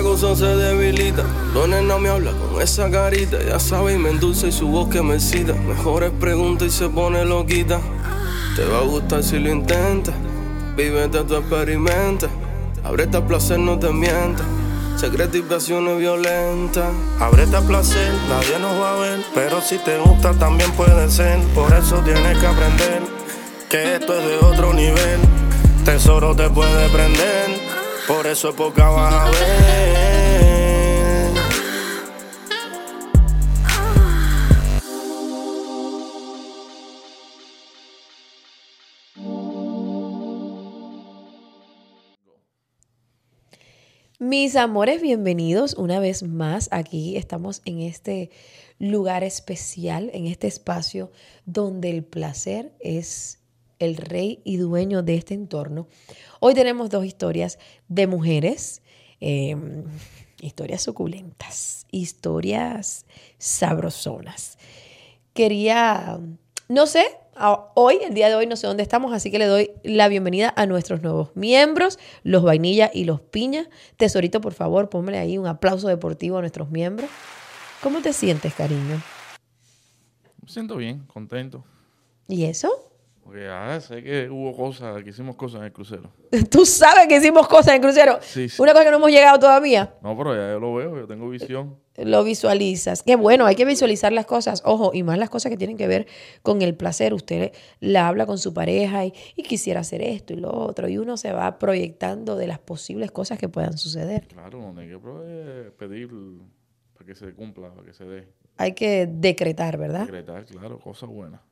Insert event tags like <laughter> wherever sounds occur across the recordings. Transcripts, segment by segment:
La se debilita, Dones no me habla con esa carita. Ya sabe y me endulza y su voz que me cita. Mejores preguntas y se pone loquita. Te va a gustar si lo intentas. Vívete tu experimenta. Abrete a placer, no te mientas. Secreto y pasiones violentas. Abrete a placer, nadie nos va a ver. Pero si te gusta, también puede ser. Por eso tienes que aprender que esto es de otro nivel. Tesoro te puede prender. Por eso es poca vas a ver. Mis amores, bienvenidos una vez más. Aquí estamos en este lugar especial, en este espacio donde el placer es el rey y dueño de este entorno. Hoy tenemos dos historias de mujeres, em, historias suculentas, historias sabrosonas. Quería, no sé, hoy, el día de hoy, no sé dónde estamos, así que le doy la bienvenida a nuestros nuevos miembros, los vainilla y los piña. Tesorito, por favor, póngale ahí un aplauso deportivo a nuestros miembros. ¿Cómo te sientes, cariño? Me siento bien, contento. ¿Y eso? Porque ah, sé que hubo cosas, que hicimos cosas en el crucero. <laughs> ¿Tú sabes que hicimos cosas en el crucero? Sí, sí. Una cosa que no hemos llegado todavía. No, pero ya yo lo veo, yo tengo visión. Lo visualizas. Qué bueno, hay que visualizar las cosas. Ojo, y más las cosas que tienen que ver con el placer. Usted la habla con su pareja y, y quisiera hacer esto y lo otro. Y uno se va proyectando de las posibles cosas que puedan suceder. Claro, no hay que eh, pedir para que se cumpla, para que se dé. Hay que decretar, ¿verdad? Decretar, claro, cosas buenas.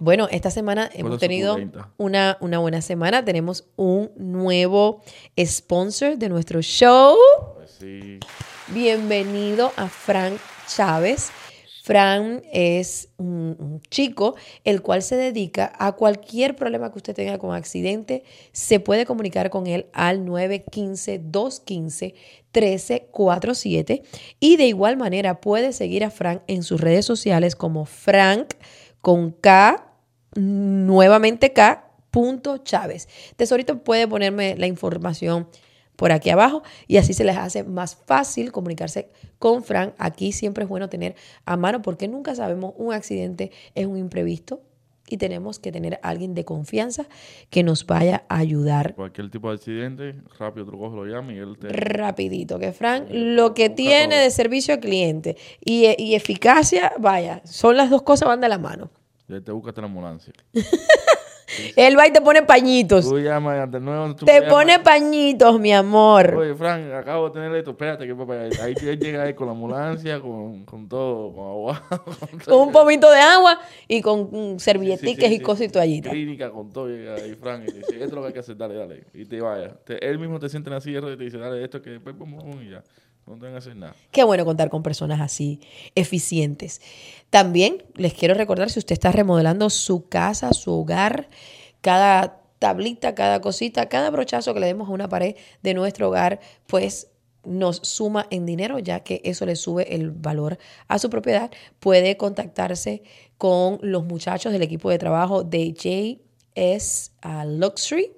Bueno, esta semana hemos tenido una, una, buena semana. Tenemos un nuevo sponsor de nuestro show. Pues sí. Bienvenido a Frank Chávez. Frank es un, un, chico el cual se dedica a cualquier problema que usted tenga con accidente. Se puede comunicar con él al 915-215-1347 y de igual manera puede seguir a Frank en sus redes sociales como Frank con K nuevamente K. Chávez. Tesorito puede ponerme la información por aquí abajo y así se les hace más fácil comunicarse con Frank. Aquí siempre es bueno tener a mano porque nunca sabemos, un accidente es un imprevisto y tenemos que tener a alguien de confianza que nos vaya a ayudar. Cualquier tipo de accidente, rápido tú lo llama y él te... Rapidito, que Frank lo que tiene de servicio al cliente y, y eficacia, vaya, son las dos cosas van de la mano. Ya te busca la ambulancia. <laughs> Él va y te pone pañitos. Tú llamas de nuevo. Tú te pone pañitos, mi amor. Oye, Frank, acabo de tener esto. Espérate, que papá, ahí llega ahí con la ambulancia, con, con todo, con agua. <laughs> Con, un pomito de agua y con servilletiques sí, sí, sí, y cosas y toallitas. Clínica con todo. Llega ahí, Frank, y dice, esto es lo que hay que hacer, dale, dale. Y te vaya. Te, él mismo te siente en la silla y te dice, dale, esto que después vamos y ya. No nada. Qué bueno contar con personas así, eficientes. También les quiero recordar, si usted está remodelando su casa, su hogar, cada tablita, cada cosita, cada brochazo que le demos a una pared de nuestro hogar, pues nos suma en dinero, ya que eso le sube el valor a su propiedad. Puede contactarse con los muchachos del equipo de trabajo de JS Luxury.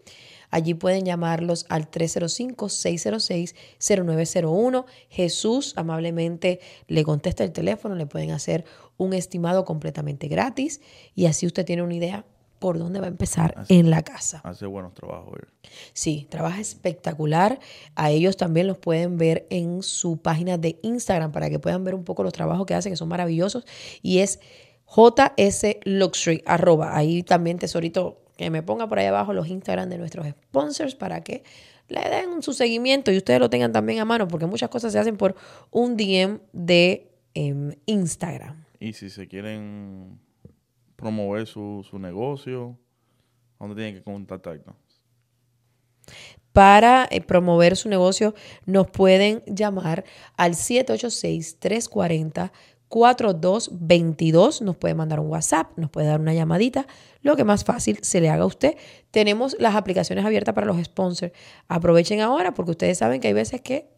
Allí pueden llamarlos al 305-606-0901. Jesús amablemente le contesta el teléfono, le pueden hacer un estimado completamente gratis y así usted tiene una idea por dónde va a empezar hace, en la casa. Hace buenos trabajos. ¿eh? Sí, trabaja espectacular. A ellos también los pueden ver en su página de Instagram para que puedan ver un poco los trabajos que hacen, que son maravillosos. Y es JS Luxury, arroba. Ahí también, tesorito, que me ponga por ahí abajo los Instagram de nuestros sponsors para que le den su seguimiento y ustedes lo tengan también a mano, porque muchas cosas se hacen por un DM de eh, Instagram. Y si se quieren promover su, su negocio, ¿dónde tienen que contactarnos? Para eh, promover su negocio nos pueden llamar al 786-340. 4222 nos puede mandar un WhatsApp, nos puede dar una llamadita, lo que más fácil se le haga a usted. Tenemos las aplicaciones abiertas para los sponsors. Aprovechen ahora porque ustedes saben que hay veces que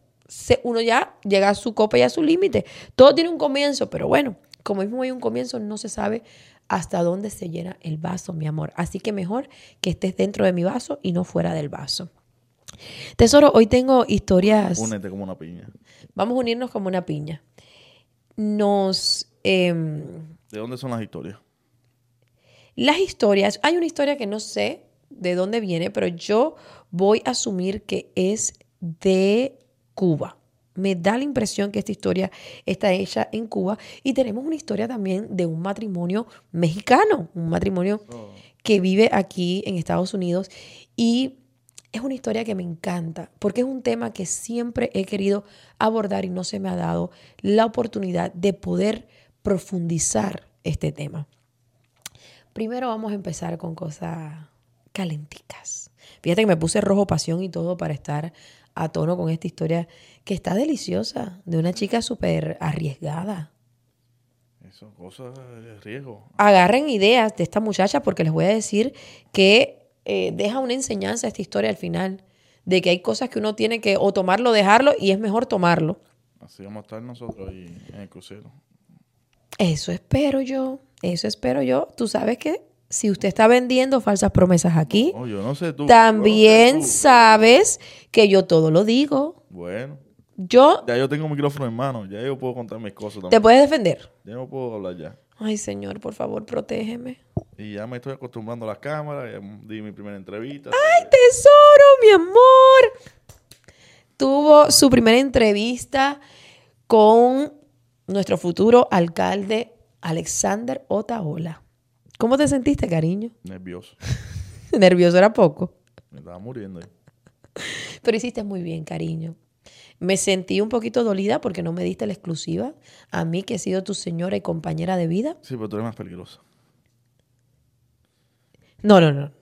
uno ya llega a su copa y a su límite. Todo tiene un comienzo, pero bueno, como mismo hay un comienzo, no se sabe hasta dónde se llena el vaso, mi amor. Así que mejor que estés dentro de mi vaso y no fuera del vaso. Tesoro, hoy tengo historias. Únete como una piña. Vamos a unirnos como una piña. Nos. em, ¿De dónde son las historias? las historias. Hay una historia que no sé de dónde viene, pero yo voy a asumir que es de Cuba. Me da la impresión que esta historia está hecha en Cuba. Y tenemos una historia también de un matrimonio mexicano, un matrimonio que vive aquí en Estados Unidos. Y es una historia que me encanta, porque es un tema que siempre he querido abordar y no se me ha dado la oportunidad de poder profundizar este tema. Primero vamos a empezar con cosas calenticas. Fíjate que me puse rojo pasión y todo para estar a tono con esta historia que está deliciosa, de una chica súper arriesgada. Eso, cosas de riesgo. Agarren ideas de esta muchacha porque les voy a decir que eh, deja una enseñanza esta historia al final, de que hay cosas que uno tiene que o tomarlo o dejarlo y es mejor tomarlo. Así vamos a estar nosotros ahí en el crucero. Eso espero yo, eso espero yo. Tú sabes que si usted está vendiendo falsas promesas aquí, yo no sé tú. también yo no sé tú. sabes que yo todo lo digo. Bueno, Yo ya yo tengo un micrófono en mano. Ya yo puedo contar mis cosas te también. puedes defender. Ya no puedo hablar ya. Ay, Señor, por favor, protégeme. Y ya me estoy acostumbrando a las cámaras. Ya di mi primera entrevista. Tesoro, mi amor. Tuvo su primera entrevista con nuestro futuro alcalde Alexander Otaola. ¿Cómo te sentiste, cariño? Nervioso. <laughs> Nervioso era poco. Me estaba muriendo. Pero hiciste muy bien, cariño. Me sentí un poquito dolida porque no me diste la exclusiva. A mí, que he sido tu señora y compañera de vida. Sí, pero tú eres más peligrosa. No, no, no.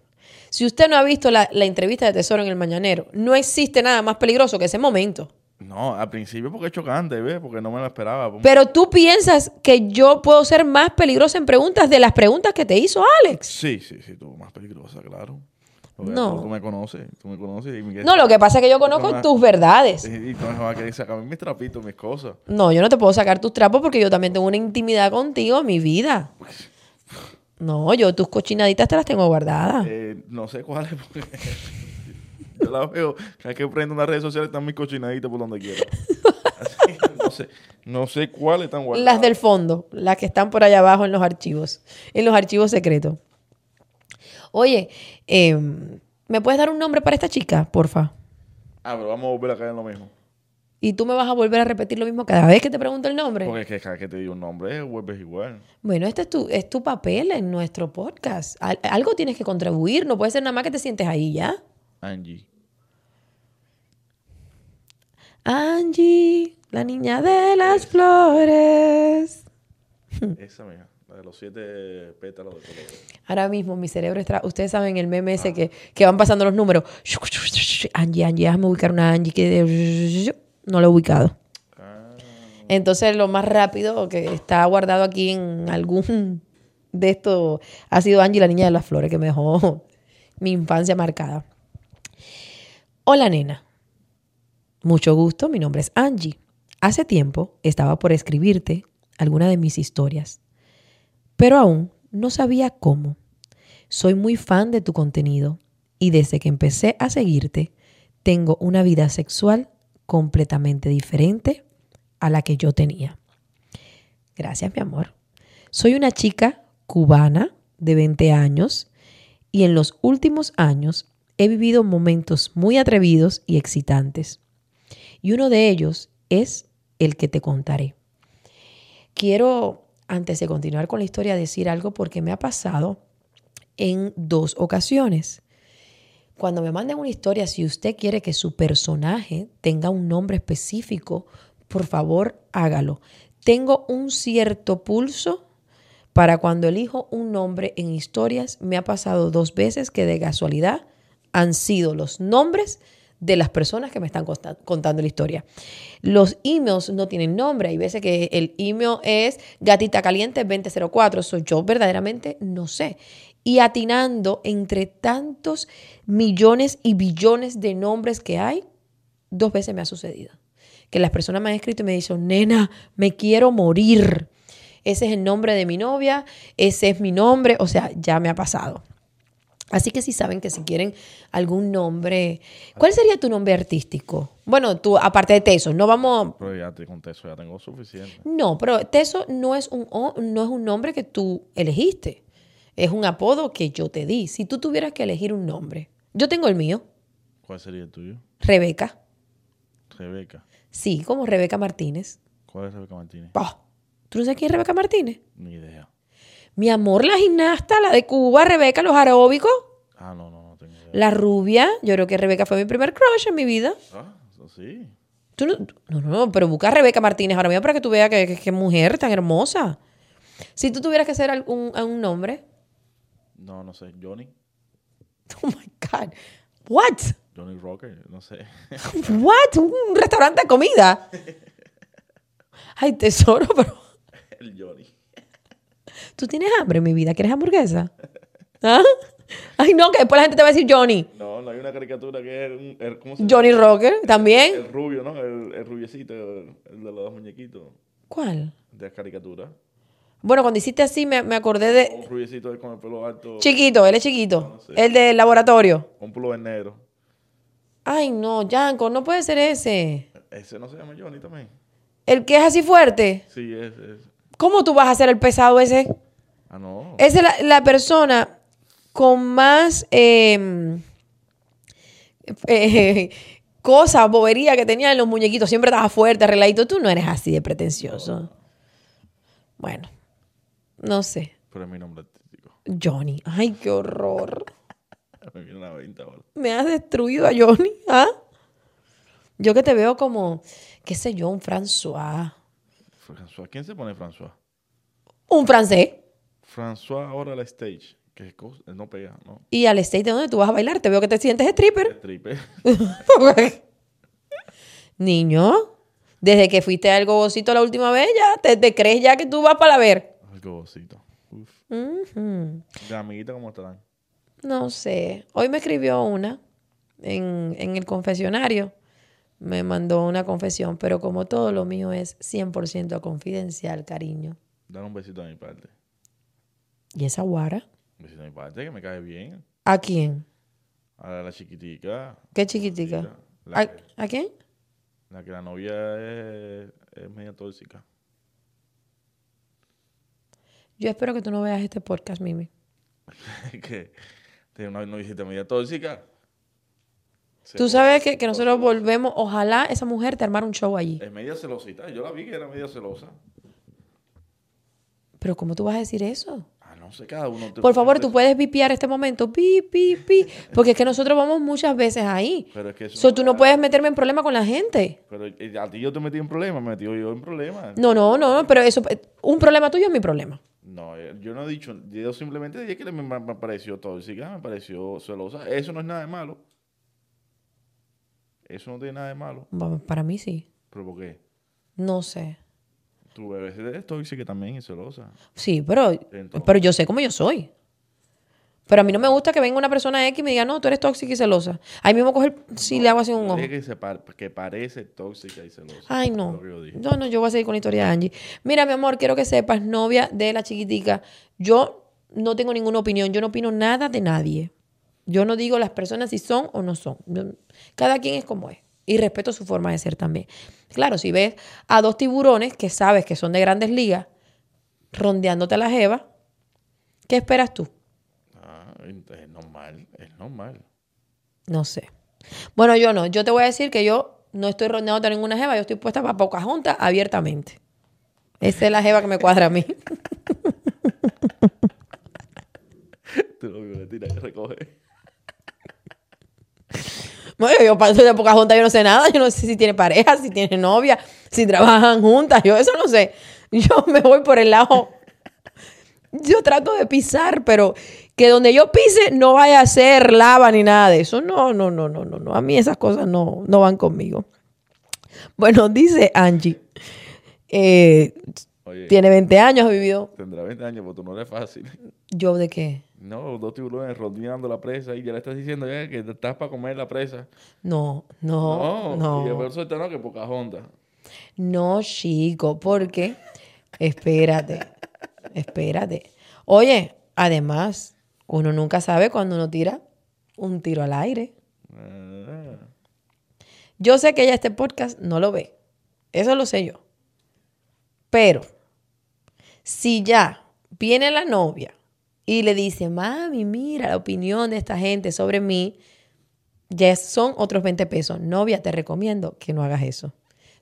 Si usted no ha visto la, la entrevista de Tesoro en el Mañanero, no existe nada más peligroso que ese momento. No, al principio porque es chocante, ¿ves? Porque no me lo esperaba. Pero tú piensas que yo puedo ser más peligrosa en preguntas de las preguntas que te hizo Alex. Sí, sí, sí, tú más peligrosa, claro. Porque No. Tú me conoces, tú me conoces. Y, me- No, lo que pasa es que yo conozco tus verdades. y, y tú me vas a querer sacarme mis trapitos, mis cosas. No, yo no te puedo sacar tus trapos porque yo también tengo una intimidad contigo, mi vida. No, yo tus cochinaditas te las tengo guardadas. Eh, no sé cuáles, porque <laughs> yo la veo. Cada que prendo unas redes sociales están mis cochinaditas por donde quiera. Así no sé, no sé cuáles están guardadas. Las del fondo, las que están por allá abajo en los archivos, en los archivos secretos. Oye, em, ¿me puedes dar un nombre para esta chica, porfa? Ah, pero vamos a volver a caer en lo mismo. Y tú me vas a volver a repetir lo mismo cada vez que te pregunto el nombre. Porque es que cada vez que te digo un nombre, vuelves igual. Bueno, este es tu, es tu papel en nuestro podcast. Al- algo tienes que contribuir, no puede ser nada más que te sientes ahí ya. Angie. Angie, la niña de las flores. Esa la de los siete pétalos de color. Ahora mismo mi cerebro está. Ustedes saben el meme ese que, que van pasando los números. Angie, Angie, déjame ubicar una Angie que. No lo he ubicado. Ah, Entonces, lo más rápido que está guardado aquí en algún de estos ha sido Angie, la niña de las flores, que me dejó mi infancia marcada. Hola, nena. Mucho gusto, mi nombre es Angie. Hace tiempo estaba por escribirte alguna de mis historias, pero aún no sabía cómo. Soy muy fan de tu contenido y desde que empecé a seguirte, tengo una vida sexual completamente diferente a la que yo tenía. Gracias, mi amor. Soy una chica cubana de 20 años y en los últimos años he vivido momentos muy atrevidos y excitantes. Y uno de ellos es el que te contaré. Quiero, antes de continuar con la historia, decir algo porque me ha pasado en dos ocasiones. Cuando me manden una historia, si usted quiere que su personaje tenga un nombre específico, por favor hágalo. Tengo un cierto pulso para cuando elijo un nombre en historias. Me ha pasado dos veces que de casualidad han sido los nombres de las personas que me están contando la historia. Los emails no tienen nombre. Hay veces que el email es gatita caliente 2004. Eso yo verdaderamente no sé. Y atinando entre tantos millones y billones de nombres que hay, dos veces me ha sucedido. Que las personas me han escrito y me dicen, nena, me quiero morir. Ese es el nombre de mi novia, ese es mi nombre, o sea, ya me ha pasado. Así que si saben que si quieren algún nombre, ¿cuál sería tu nombre artístico? Bueno, tú, aparte de Teso, no vamos, Pero ya te conté eso, ya tengo suficiente. no, pero Teso no es un, no es un nombre que tú elegiste. Es un apodo que yo te di. Si tú tuvieras que elegir un nombre, yo tengo el mío, ¿Cuál sería el tuyo? Rebeca. Rebeca. Sí, como Rebeca Martínez. ¿Cuál es Rebeca Martínez? Ah, ¿Tú no sabes quién es Rebeca Martínez? Ni idea. Mi amor, la gimnasta, la de Cuba, Rebeca, los aeróbicos. Ah, no, no, no tengo idea. La rubia, yo creo que Rebeca fue mi primer crush en mi vida. Ah, sí. Tú no, no, no, pero busca a Rebeca Martínez ahora mismo para que tú veas que, que- que mujer tan hermosa. Si tú tuvieras que hacer algún, un nombre, No, no sé. Johnny. <laughs> oh my God, what? Johnny Rocker, no sé. <laughs> What? Un restaurante de comida. <laughs> Ay, tesoro, pero el Johnny. Tú tienes hambre, mi vida. ¿Quieres hamburguesa? <laughs> ¿Ah? Ay, no, que después la gente te va a decir Johnny. No, no hay una caricatura que es un, el- ¿cómo se llama? Johnny Rocker, también. El rubio, ¿no? El, el rubiecito, el, el de los dos muñequitos ¿Cuál? de la caricatura. Bueno, cuando hiciste así me, me acordé de... Un rubiecito con el pelo alto, Chiquito, él es chiquito. No sé. El del laboratorio. con pullover negro. Ay, no, Yanko, no puede ser ese. Ese no se llama Johnny también. El que es así fuerte. Sí, es, es. ¿Cómo tú vas a hacer el pesado ese? Ah, no. Esa es la, la persona con más eh, eh, <laughs> cosa, bobería que tenía en los muñequitos. Siempre estaba fuerte, arregladito. Tú no eres así de pretencioso. Bueno, no sé. Pero es mi nombre artístico. Johnny. Ay, qué horror. <laughs> Me viene una 20 ahora. Me has destruido a Johnny. ¿ah? Yo que te veo como, qué sé yo, un François. François. ¿Quién se pone François? Un francés. François ahora la stage. Que no pega, ¿no? Y al state de donde tú vas a bailar, te veo que te sientes stripper. Stripper. <laughs> Niño, desde que fuiste al gogocito la última vez, ya te, te crees ya que tú vas para la ver. Algo bocito. Uf. Ujú. De amiguita, ¿cómo estarán? No sé. Hoy me escribió una en, en el confesionario. Me mandó una confesión, pero como todo lo mío es 100% confidencial, cariño. Dar un besito a mi parte. ¿Y esa guara? Un besito a mi parte, que me cae bien. ¿A quién? A la chiquitica. ¿Qué chiquitica? La, ¿A, que, a quién? la que la novia es, es media tóxica. Yo espero que tú no veas este podcast, Mimi. <laughs> que tiene una novia media tóxica. Se Tú sabes que, que nosotros volvemos, ojalá esa mujer te armara un show allí. Es media celosita. Yo la vi que era media celosa. Pero ¿cómo tú vas a decir eso? Ah, no sé, cada uno. Por favor, tú puedes vipiar este momento. Pi, pi, pi. <laughs> Porque es que nosotros vamos muchas veces ahí. Pero es que eso. So, tú no puedes meterme en problemas con la gente. Pero eh, a ti yo te metí en problemas, me metí yo en problemas. No, no, no, pero eso, un problema tuyo es mi problema. No, eh, yo no he dicho, yo simplemente dije que me, pareció tóxica, me pareció celosa. Eso no es nada de malo. Eso no tiene nada de malo. Para mí sí. ¿Pero por qué? No sé. Tu bebé es tóxica también y celosa. Sí, pero, Entonces. pero yo sé cómo yo soy. Pero a mí no me gusta que venga una persona X y me diga, no, tú eres tóxica y celosa. Ahí mismo coger, si le hago así un ojo. que, se par- que parece tóxica y celosa. Ay, Es no. que. No, no, yo voy a seguir con la historia de Angie. Mira, mi amor, quiero que sepas, novia de la chiquitica, yo no tengo ninguna opinión, yo no opino nada de nadie. Yo no digo las personas si son o no son. Cada quien es como es. Y respeto su forma de ser también. Claro, si ves a dos tiburones que sabes que son de grandes ligas, rondeándote a la jeva, ¿qué esperas tú? Ah, es normal, es normal. No sé. Bueno, yo no. Yo te voy a decir que yo no estoy rondeándote a ninguna jeva, yo estoy puesta para pocas juntas abiertamente. Esa es la jeva que me cuadra a mí. <laughs> Tú lo vio, le tira que recoge. Bueno, yo paso de pocas juntas, yo no sé nada. Yo no sé si tiene pareja, si tiene novia, si trabajan juntas. Yo eso no sé. Yo <laughs> me voy por el lado. Yo trato de pisar, pero que donde yo pise no vaya a ser lava ni nada de eso. No, no, no, no, no. no. A mí esas cosas no, no van conmigo. Bueno, dice Angie. eh, Oye, tiene 20 años, ha vivido. tendrá 20 años, pero tú no eres fácil. ¿Yo de qué? No, dos tiburones rodeando la presa y ya le estás diciendo ya que estás para comer la presa. No, no, No, y no. por suerte no, que poca honda. No, chico, porque espérate, espérate. Oye, además, Uno nunca sabe cuando uno tira un tiro al aire. Ah. Yo sé que ella este podcast no lo ve. Eso lo sé yo. Pero si ya viene la novia y le dice, mami, mira la opinión de esta gente sobre mí, ya son otros 20 pesos. Novia, te recomiendo que no hagas eso.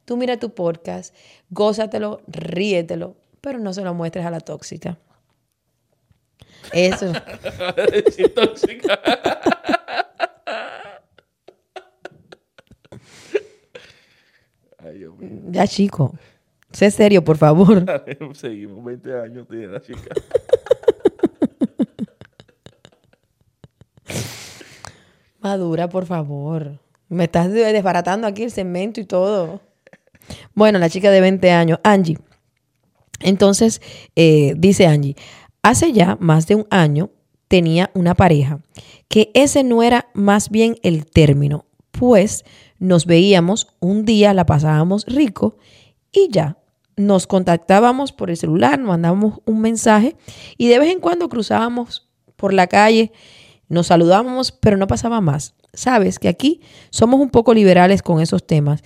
Tú mira tu podcast, gózatelo, ríetelo, pero no se lo muestres a la tóxica. Eso. Sí, <laughs> tóxica. Ay, Dios mío. Ya, chico. Sé serio, por favor. <laughs> Seguimos 20 años tiene la chica. <laughs> Madura, por favor. Me estás de- desbaratando aquí el cemento y todo. Bueno, la chica de 20 años, Angie. Entonces, eh, dice Angie, hace ya más de un año tenía una pareja, que ese no era más bien el término, pues nos veíamos un día, la pasábamos rico y ya. Nos contactábamos por el celular, mandábamos un mensaje y de vez en cuando cruzábamos por la calle, nos saludábamos, pero no pasaba más. Sabes que aquí somos un poco liberales con esos temas.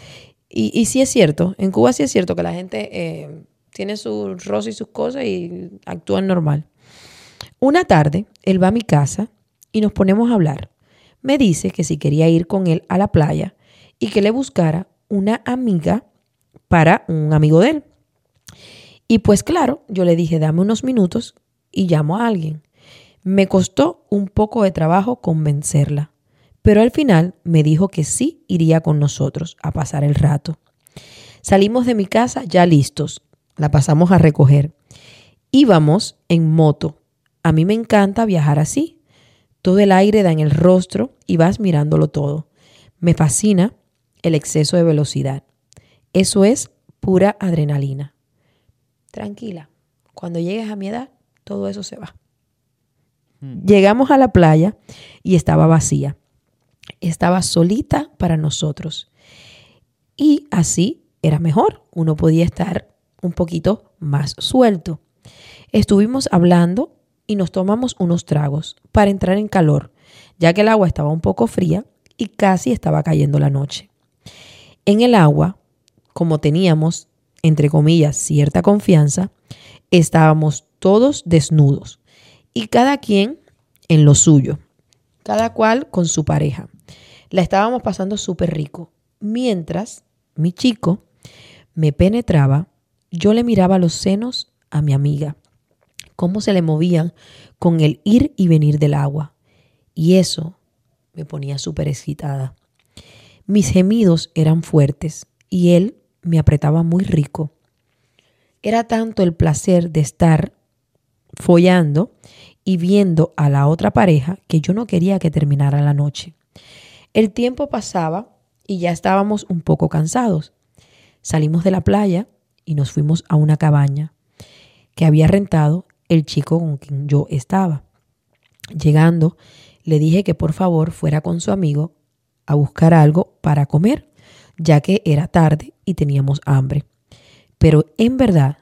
Y, y sí es cierto, en Cuba sí es cierto que la gente eh, tiene sus rosas y sus cosas y actúan normal. Una tarde, él va a mi casa y nos ponemos a hablar. Me dice que si quería ir con él a la playa y que le buscara una amiga para un amigo de él. Y pues claro, yo le dije, dame unos minutos y llamo a alguien. Me costó un poco de trabajo convencerla, pero al final me dijo que sí iría con nosotros a pasar el rato. Salimos de mi casa ya listos, la pasamos a recoger. Íbamos en moto. A mí me encanta viajar así. Todo el aire da en el rostro y vas mirándolo todo. Me fascina el exceso de velocidad. Eso es pura adrenalina. Tranquila, cuando llegues a mi edad, todo eso se va. Llegamos a la playa y estaba vacía. Estaba solita para nosotros. Y así era mejor. Uno podía estar un poquito más suelto. Estuvimos hablando y nos tomamos unos tragos para entrar en calor, ya que el agua estaba un poco fría y casi estaba cayendo la noche. En el agua, como teníamos, entre comillas, cierta confianza, estábamos todos desnudos y cada quien en lo suyo, cada cual con su pareja. La estábamos pasando súper rico, mientras mi chico me penetraba, yo le miraba los senos a mi amiga, cómo se le movían con el ir y venir del agua. Y eso me ponía súper excitada. Mis gemidos eran fuertes y él me apretaba muy rico. Era tanto el placer de estar follando y viendo a la otra pareja que yo no quería que terminara la noche. El tiempo pasaba y ya estábamos un poco cansados. Salimos de la playa y nos fuimos a una cabaña que había rentado el chico con quien yo estaba. Llegando, le dije que por favor fuera con su amigo a buscar algo para comer, ya que era tarde y teníamos hambre. Pero en verdad,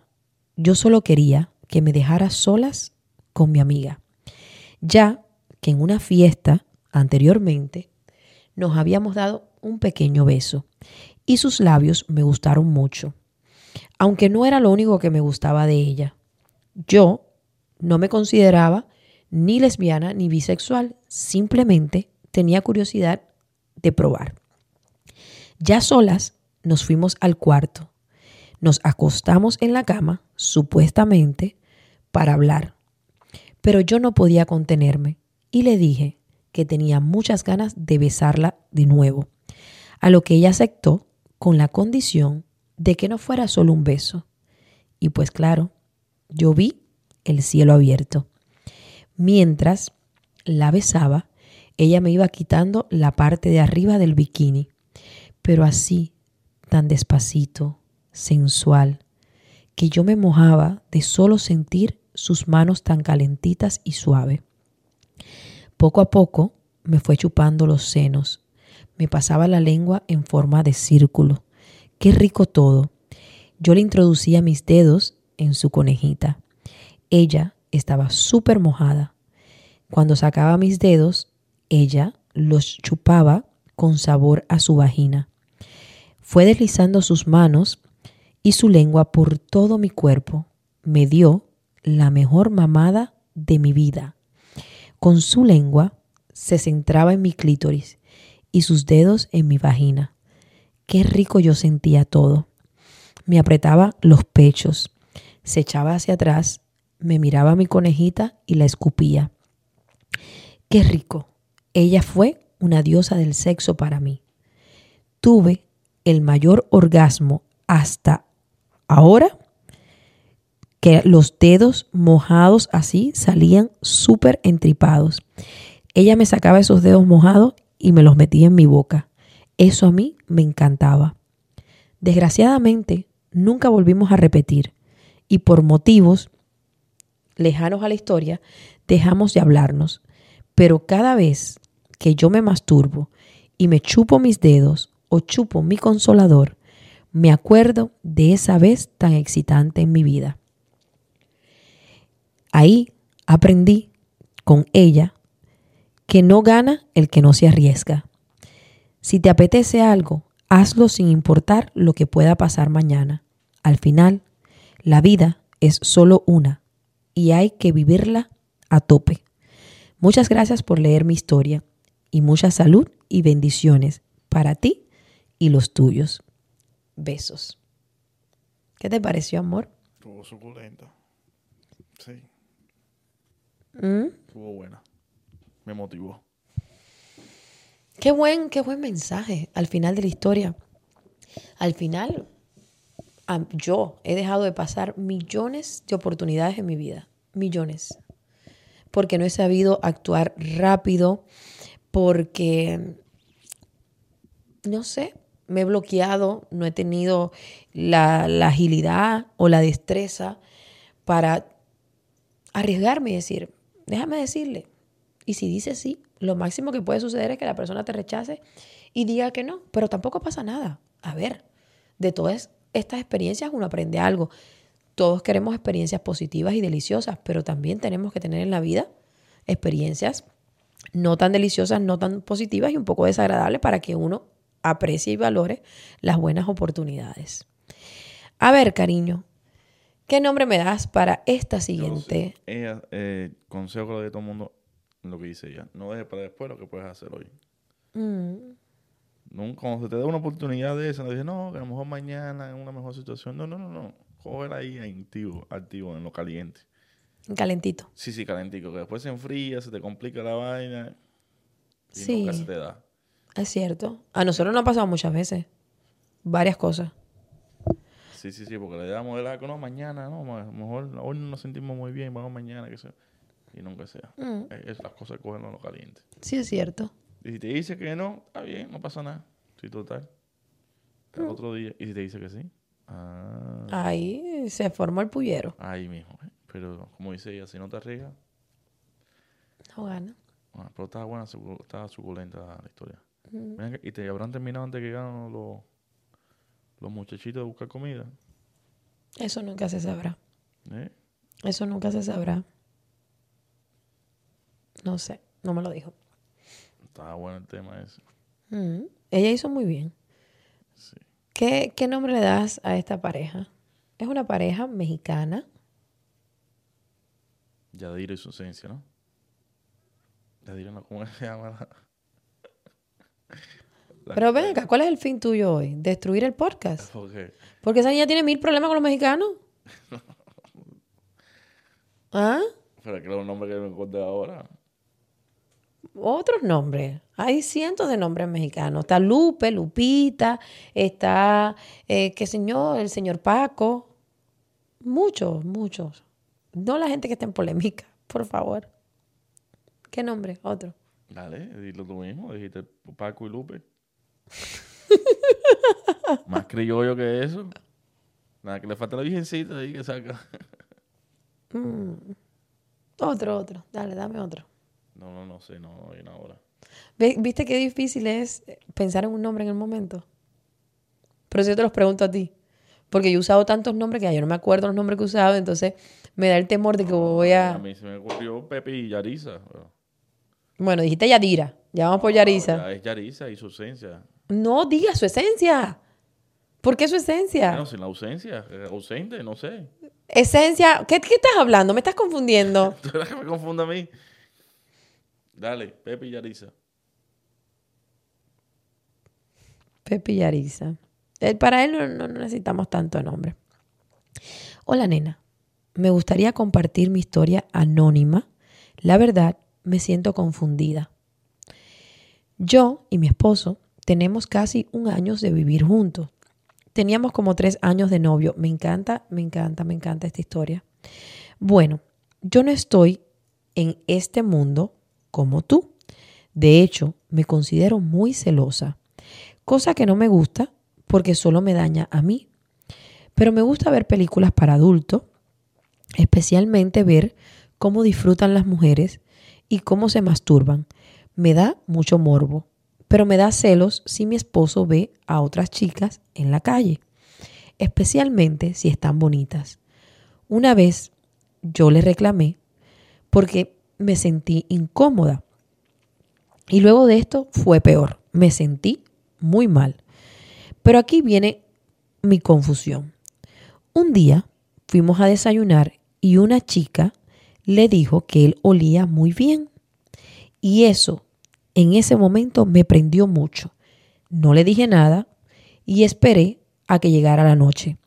yo solo quería que me dejara solas con mi amiga, ya que en una fiesta anteriormente nos habíamos dado un pequeño beso y sus labios me gustaron mucho, aunque no era lo único que me gustaba de ella. Yo no me consideraba ni lesbiana ni bisexual, simplemente tenía curiosidad de probar. Ya solas nos fuimos al cuarto, nos acostamos en la cama, supuestamente, para hablar. Pero yo no podía contenerme y le dije que tenía muchas ganas de besarla de nuevo, a lo que ella aceptó con la condición de que no fuera solo un beso. Y pues claro, yo vi el cielo abierto. Mientras la besaba, ella me iba quitando la parte de arriba del bikini, pero así, tan despacito, sensual, que yo me mojaba de solo sentir sus manos tan calentitas y suave. Poco a poco me fue chupando los senos, me pasaba la lengua en forma de círculo. Qué rico todo. Yo le introducía mis dedos en su conejita. Ella estaba súper mojada. Cuando sacaba mis dedos, ella los chupaba con sabor a su vagina. Fue deslizando sus manos y su lengua por todo mi cuerpo. Me dio la mejor mamada de mi vida. Con su lengua se centraba en mi clítoris y sus dedos en mi vagina. Qué rico yo sentía todo. Me apretaba los pechos, se echaba hacia atrás, me miraba a mi conejita y la escupía. Qué rico. Ella fue una diosa del sexo para mí. Tuve el mayor orgasmo hasta ahora que los dedos mojados así salían súper entripados. Ella me sacaba esos dedos mojados y me los metía en mi boca. Eso a mí me encantaba. Desgraciadamente, nunca volvimos a repetir y por motivos lejanos a la historia, dejamos de hablarnos. Pero cada vez que yo me masturbo y me chupo mis dedos o chupo mi consolador, me acuerdo de esa vez tan excitante en mi vida. Ahí aprendí con ella que no gana el que no se arriesga. Si te apetece algo, hazlo sin importar lo que pueda pasar mañana. Al final, la vida es solo una y hay que vivirla a tope. Muchas gracias por leer mi historia y mucha salud y bendiciones para ti y los tuyos. Besos. ¿Qué te pareció, amor? Estuvo suculenta. Sí. ¿Mm? Estuvo buena. Me motivó. Qué buen, qué buen mensaje al final de la historia. Al final, yo he dejado de pasar millones de oportunidades en mi vida. Millones. Porque no he sabido actuar rápido, porque, no sé, me he bloqueado, no he tenido la, la agilidad o la destreza para arriesgarme y decir, déjame decirle. Y si dice sí, lo máximo que puede suceder es que la persona te rechace y diga que no, pero tampoco pasa nada. A ver, de todas estas experiencias uno aprende algo. Todos queremos experiencias positivas y deliciosas, pero también tenemos que tener en la vida experiencias no tan deliciosas, no tan positivas y un poco desagradables para que uno aprecie y valore las buenas oportunidades. A ver, cariño, ¿qué nombre me das para esta siguiente? Ella, eh, consejo que le doy a todo el mundo, lo que dice ella. No dejes para después lo que puedes hacer hoy. Mm, Nunca, cuando se te da una oportunidad de esa, no dices, no, que a lo mejor mañana en una mejor situación. No, no, no, no. Cógela ahí activo, activo, en lo caliente. calentito. Sí, sí, calentico. Que después se enfría, se te complica la vaina. Y Sí. nunca se te da. Es cierto. A nosotros nos ha pasado muchas veces. Varias cosas. Sí, sí, sí, porque le damos el arco, no, mañana, no, mejor hoy no nos sentimos muy bien, vamos mañana, que sea. Y nunca sea. Mm. Es, las cosas cogen lo caliente. Sí, es cierto. Y si te dice que no, está bien, no pasa nada. Sí, total. El Mm. otro día. Y si te dice que sí, ah, Ahí se formó el pullero. ahí mismo. ¿eh? Pero como dice ella, si no te arriesgas, No gana. ah, pero estaba buena, estaba suculenta la historia. Mm. Y te habrán terminado antes que ganan los, los muchachitos buscar comida. Eso nunca se sabrá. ¿eh? Eso nunca se sabrá. No sé. No me lo dijo. Estaba bueno el tema ese. Mm. Ella hizo muy bien. Sí. ¿Qué, ¿Qué nombre le das a esta pareja? Es una pareja mexicana. Yadira y su esencia, ¿no? Yadira, no, ¿cómo se llama? Pero ven acá, ¿cuál es el fin tuyo hoy? ¿Destruir el podcast? <laughs> Ok. Porque esa niña tiene mil problemas con los mexicanos. <laughs> ¿Ah? Pero es que los nombres que me acordé ahora. Otros nombres. Hay cientos de nombres mexicanos. Está Lupe, Lupita, está, eh, qué señor, el señor Paco. Muchos, muchos. No la gente que está en polémica, <laughs> por favor. ¿Qué nombre? Otro. Dale, dilo tú mismo. Dijiste Paco y Lupe. Más criollo que eso. Nada, que le falta la virgencita ahí que saca. Mm. Otro, otro. Dale, dame otro. No, no, no sé, no, no hay una hora. ¿Viste qué difícil es pensar en un nombre en el momento? Pero si yo te los pregunto a ti. Porque yo he usado tantos nombres que ya yo no me acuerdo los nombres que he usado, entonces me da el temor de que voy A a... mí se me ocurrió Pepe y Yarisa. Bueno, dijiste Yadira. Ya vamos por Yarisa. Ya es Yarisa y su ausencia. No diga su esencia. ¿Por qué su esencia? Bueno, sin la ausencia, eh, ausente, no sé. Esencia. ¿Qué, qué estás hablando? Me estás confundiendo. <laughs> ¿Tú eres que me confunda a mí? Dale, Pepe y Yarisa. Pepe Yarisa. Él- para él no, no necesitamos tanto nombre. Hola, nena. Me gustaría compartir mi historia anónima. La verdad, me siento confundida. Yo y mi esposo tenemos casi un año de vivir juntos. Teníamos como tres años de novio. Me encanta, me encanta, me encanta esta historia. Bueno, yo no estoy en este mundo como tú. De hecho, me considero muy celosa, cosa que no me gusta porque solo me daña a mí. Pero me gusta ver películas para adultos, especialmente ver cómo disfrutan las mujeres y cómo se masturban. Me da mucho morbo, pero me da celos si mi esposo ve a otras chicas en la calle, especialmente si están bonitas. Una vez yo le reclamé porque me sentí incómoda. Y luego de esto fue peor. Me sentí muy mal. Pero aquí viene mi confusión. Un día fuimos a desayunar y una chica le dijo que él olía muy bien. Y eso en ese momento me prendió mucho. No le dije nada y esperé a que llegara la noche.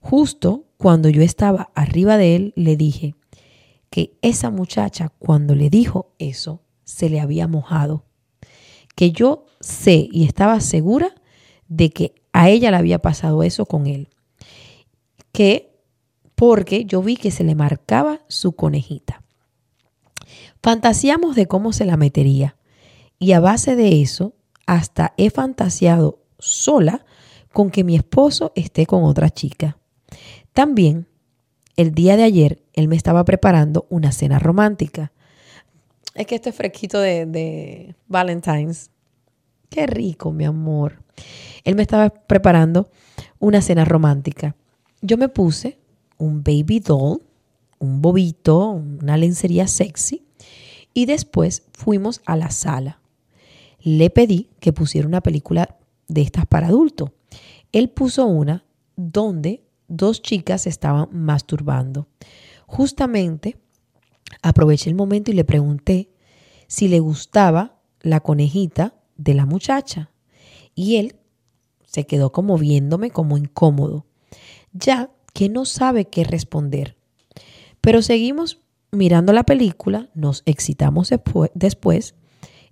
Justo cuando yo estaba arriba de él, le dije que esa muchacha cuando le dijo eso se le había mojado. Que yo sé y estaba segura de que a ella le había pasado eso con él. Que porque yo vi que se le marcaba su conejita. Fantaseamos de cómo se la metería. Y a base de eso, hasta he fantaseado sola con que mi esposo esté con otra chica. También, el día de ayer, él me estaba preparando una cena romántica. Es que esto es fresquito de, de Valentine's. Qué rico, mi amor. Él me estaba preparando una cena romántica. Yo me puse un baby doll, un bobito, una lencería sexy y después fuimos a la sala. Le pedí que pusiera una película de estas para adultos. Él puso una donde dos chicas estaban masturbando. Justamente aproveché el momento y le pregunté si le gustaba la conejita de la muchacha. Y él se quedó como viéndome como incómodo, ya que no sabe qué responder. Pero seguimos mirando la película, nos excitamos despu- después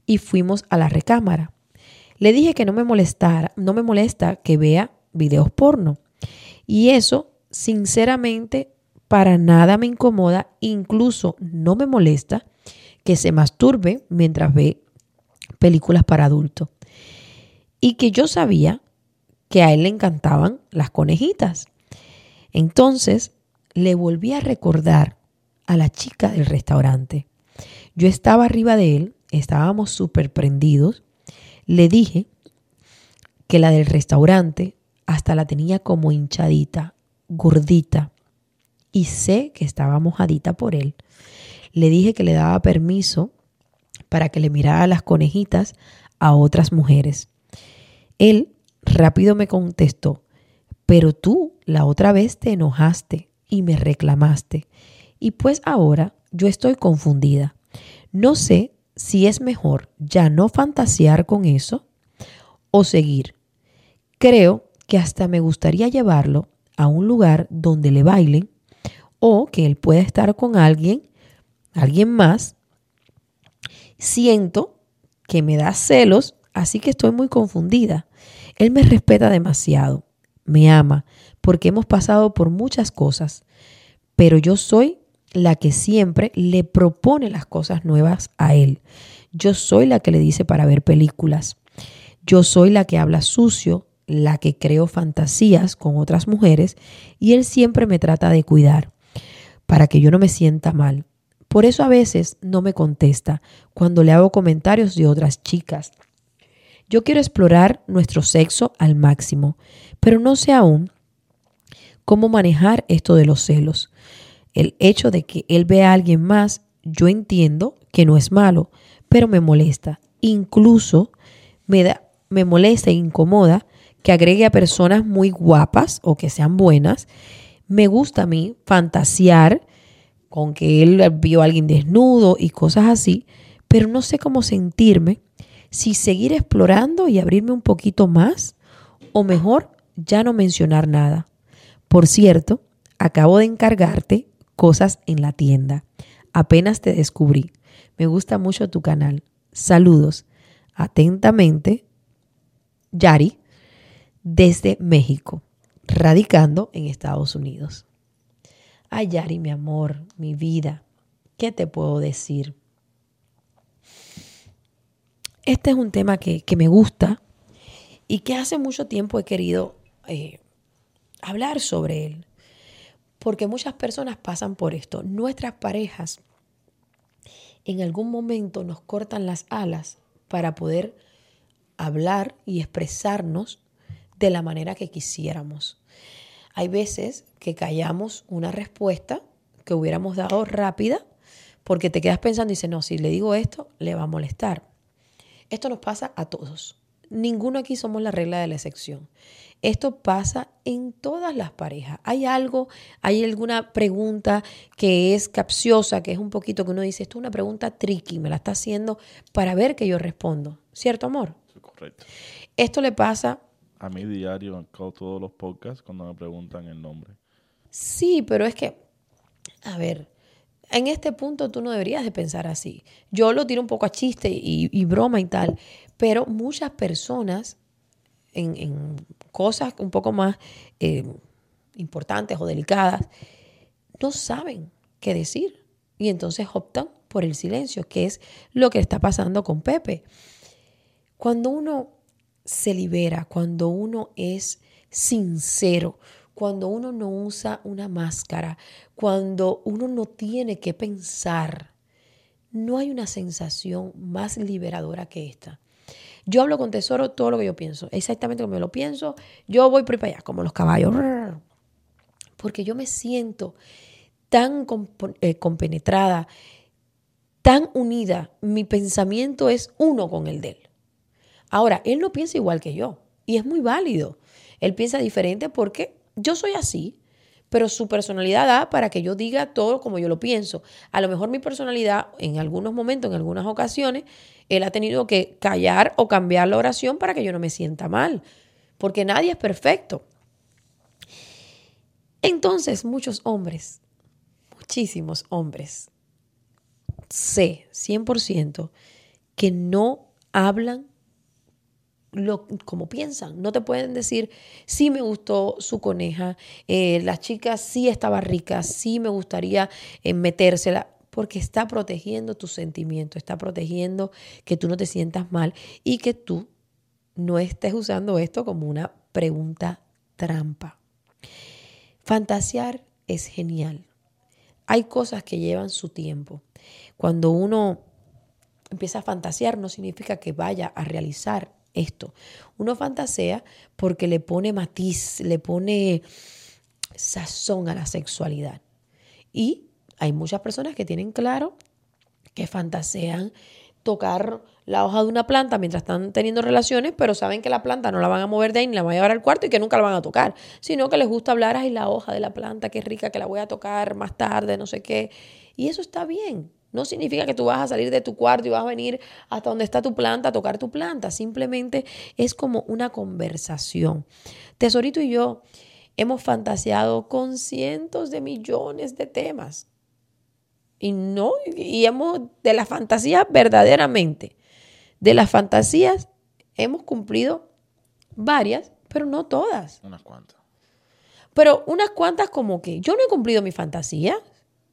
y fuimos a la recámara. Le dije que no me molestara, no me molesta que vea videos porno. Y eso, sinceramente, para nada me incomoda, incluso no me molesta que se masturbe mientras ve películas para adultos. Y que yo sabía que a él le encantaban las conejitas. Entonces le volví a recordar a la chica del restaurante. Yo estaba arriba de él, estábamos súper prendidos. Le dije que la del restaurante hasta la tenía como hinchadita, gordita, y sé que estaba mojadita por él. Le dije que le daba permiso para que le mirara las conejitas a otras mujeres. Él rápido me contestó, pero tú la otra vez te enojaste y me reclamaste. Y pues ahora yo estoy confundida. No sé si es mejor ya no fantasear con eso o seguir. Creo que hasta me gustaría llevarlo a un lugar donde le bailen o que él pueda estar con alguien, alguien más. Siento que me da celos, así que estoy muy confundida. Él me respeta demasiado, me ama, porque hemos pasado por muchas cosas, pero yo soy la que siempre le propone las cosas nuevas a él. Yo soy la que le dice para ver películas. Yo soy la que habla sucio, la que creo fantasías con otras mujeres y él siempre me trata de cuidar para que yo no me sienta mal. Por eso a veces no me contesta cuando le hago comentarios de otras chicas. Yo quiero explorar nuestro sexo al máximo, pero no sé aún cómo manejar esto de los celos. El hecho de que él vea a alguien más, yo entiendo que no es malo, pero me molesta. Incluso me, da, me molesta e incomoda que agregue a personas muy guapas o que sean buenas. Me gusta a mí fantasear con que él vio a alguien desnudo y cosas así, pero no sé cómo sentirme si seguir explorando y abrirme un poquito más o mejor ya no mencionar nada. Por cierto, acabo de encargarte cosas en la tienda. Apenas te descubrí. Me gusta mucho tu canal. Saludos. Atentamente, Yari, desde México, radicando en Estados Unidos. Ay, Yari, mi amor, mi vida, ¿qué te puedo decir? Este es un tema que, me gusta y que hace mucho tiempo he querido eh, hablar sobre él. Porque muchas personas pasan por esto. Nuestras parejas en algún momento nos cortan las alas para poder hablar y expresarnos de la manera que quisiéramos. Hay veces que callamos una respuesta que hubiéramos dado rápida porque te quedas pensando y dices, no, si le digo esto, le va a molestar. Esto nos pasa a todos. Ninguno aquí somos la regla de la excepción. Esto pasa en todas las parejas. Hay algo, hay alguna pregunta que es capciosa, que es un poquito que uno dice, esto es una pregunta tricky, me la está haciendo para ver que yo respondo. ¿Cierto, amor? correcto. Esto le pasa... A mí diario en todos los podcasts cuando me preguntan el nombre. Sí, pero es que, a ver, en este punto tú no deberías de pensar así. Yo lo tiro un poco a chiste y broma y tal, pero muchas personas en, cosas un poco más eh, importantes o delicadas, no saben qué decir. Y entonces optan por el silencio, que es lo que está pasando con Pepe. Cuando uno se libera, cuando uno es sincero, cuando uno no usa una máscara, cuando uno no tiene que pensar, no hay una sensación más liberadora que esta. Yo hablo con tesoro todo lo que yo pienso, exactamente como yo lo pienso. Yo voy por para allá, como los caballos. Porque yo me siento tan eh, compenetrada, tan unida. Mi pensamiento es uno con el de él. Ahora, él no piensa igual que yo y es muy válido. Él piensa diferente porque yo soy así, pero su personalidad da para que yo diga todo como yo lo pienso. A lo mejor mi personalidad en algunos momentos, en algunas ocasiones, él ha tenido que callar o cambiar la oración para que yo no me sienta mal, porque nadie es perfecto. Entonces, muchos hombres, muchísimos hombres, sé 100% que no hablan lo, como piensan. No te pueden decir, sí me gustó su coneja, eh, la chica sí estaba rica, sí me gustaría eh, metérsela porque está protegiendo tus sentimientos, está protegiendo que tú no te sientas mal y que tú no estés usando esto como una pregunta trampa. Fantasear es genial. Hay cosas que llevan su tiempo. Cuando uno empieza a fantasear no significa que vaya a realizar esto. Uno fantasea porque le pone matiz, le pone sazón a la sexualidad. Y hay muchas personas que tienen claro que fantasean tocar la hoja de una planta mientras están teniendo relaciones, pero saben que la planta no la van a mover de ahí ni la van a llevar al cuarto y que nunca la van a tocar, sino que les gusta hablar, ay, la hoja de la planta, qué rica, que la voy a tocar más tarde, no sé qué. Y eso está bien. No significa que tú vas a salir de tu cuarto y vas a venir hasta donde está tu planta a tocar tu planta. Simplemente es como una conversación. Tesorito y yo hemos fantaseado con cientos de millones de temas. Y no, y hemos, de las fantasías verdaderamente, de las fantasías hemos cumplido varias, pero no todas. Unas cuantas. Pero unas cuantas como que yo no he cumplido mi fantasía.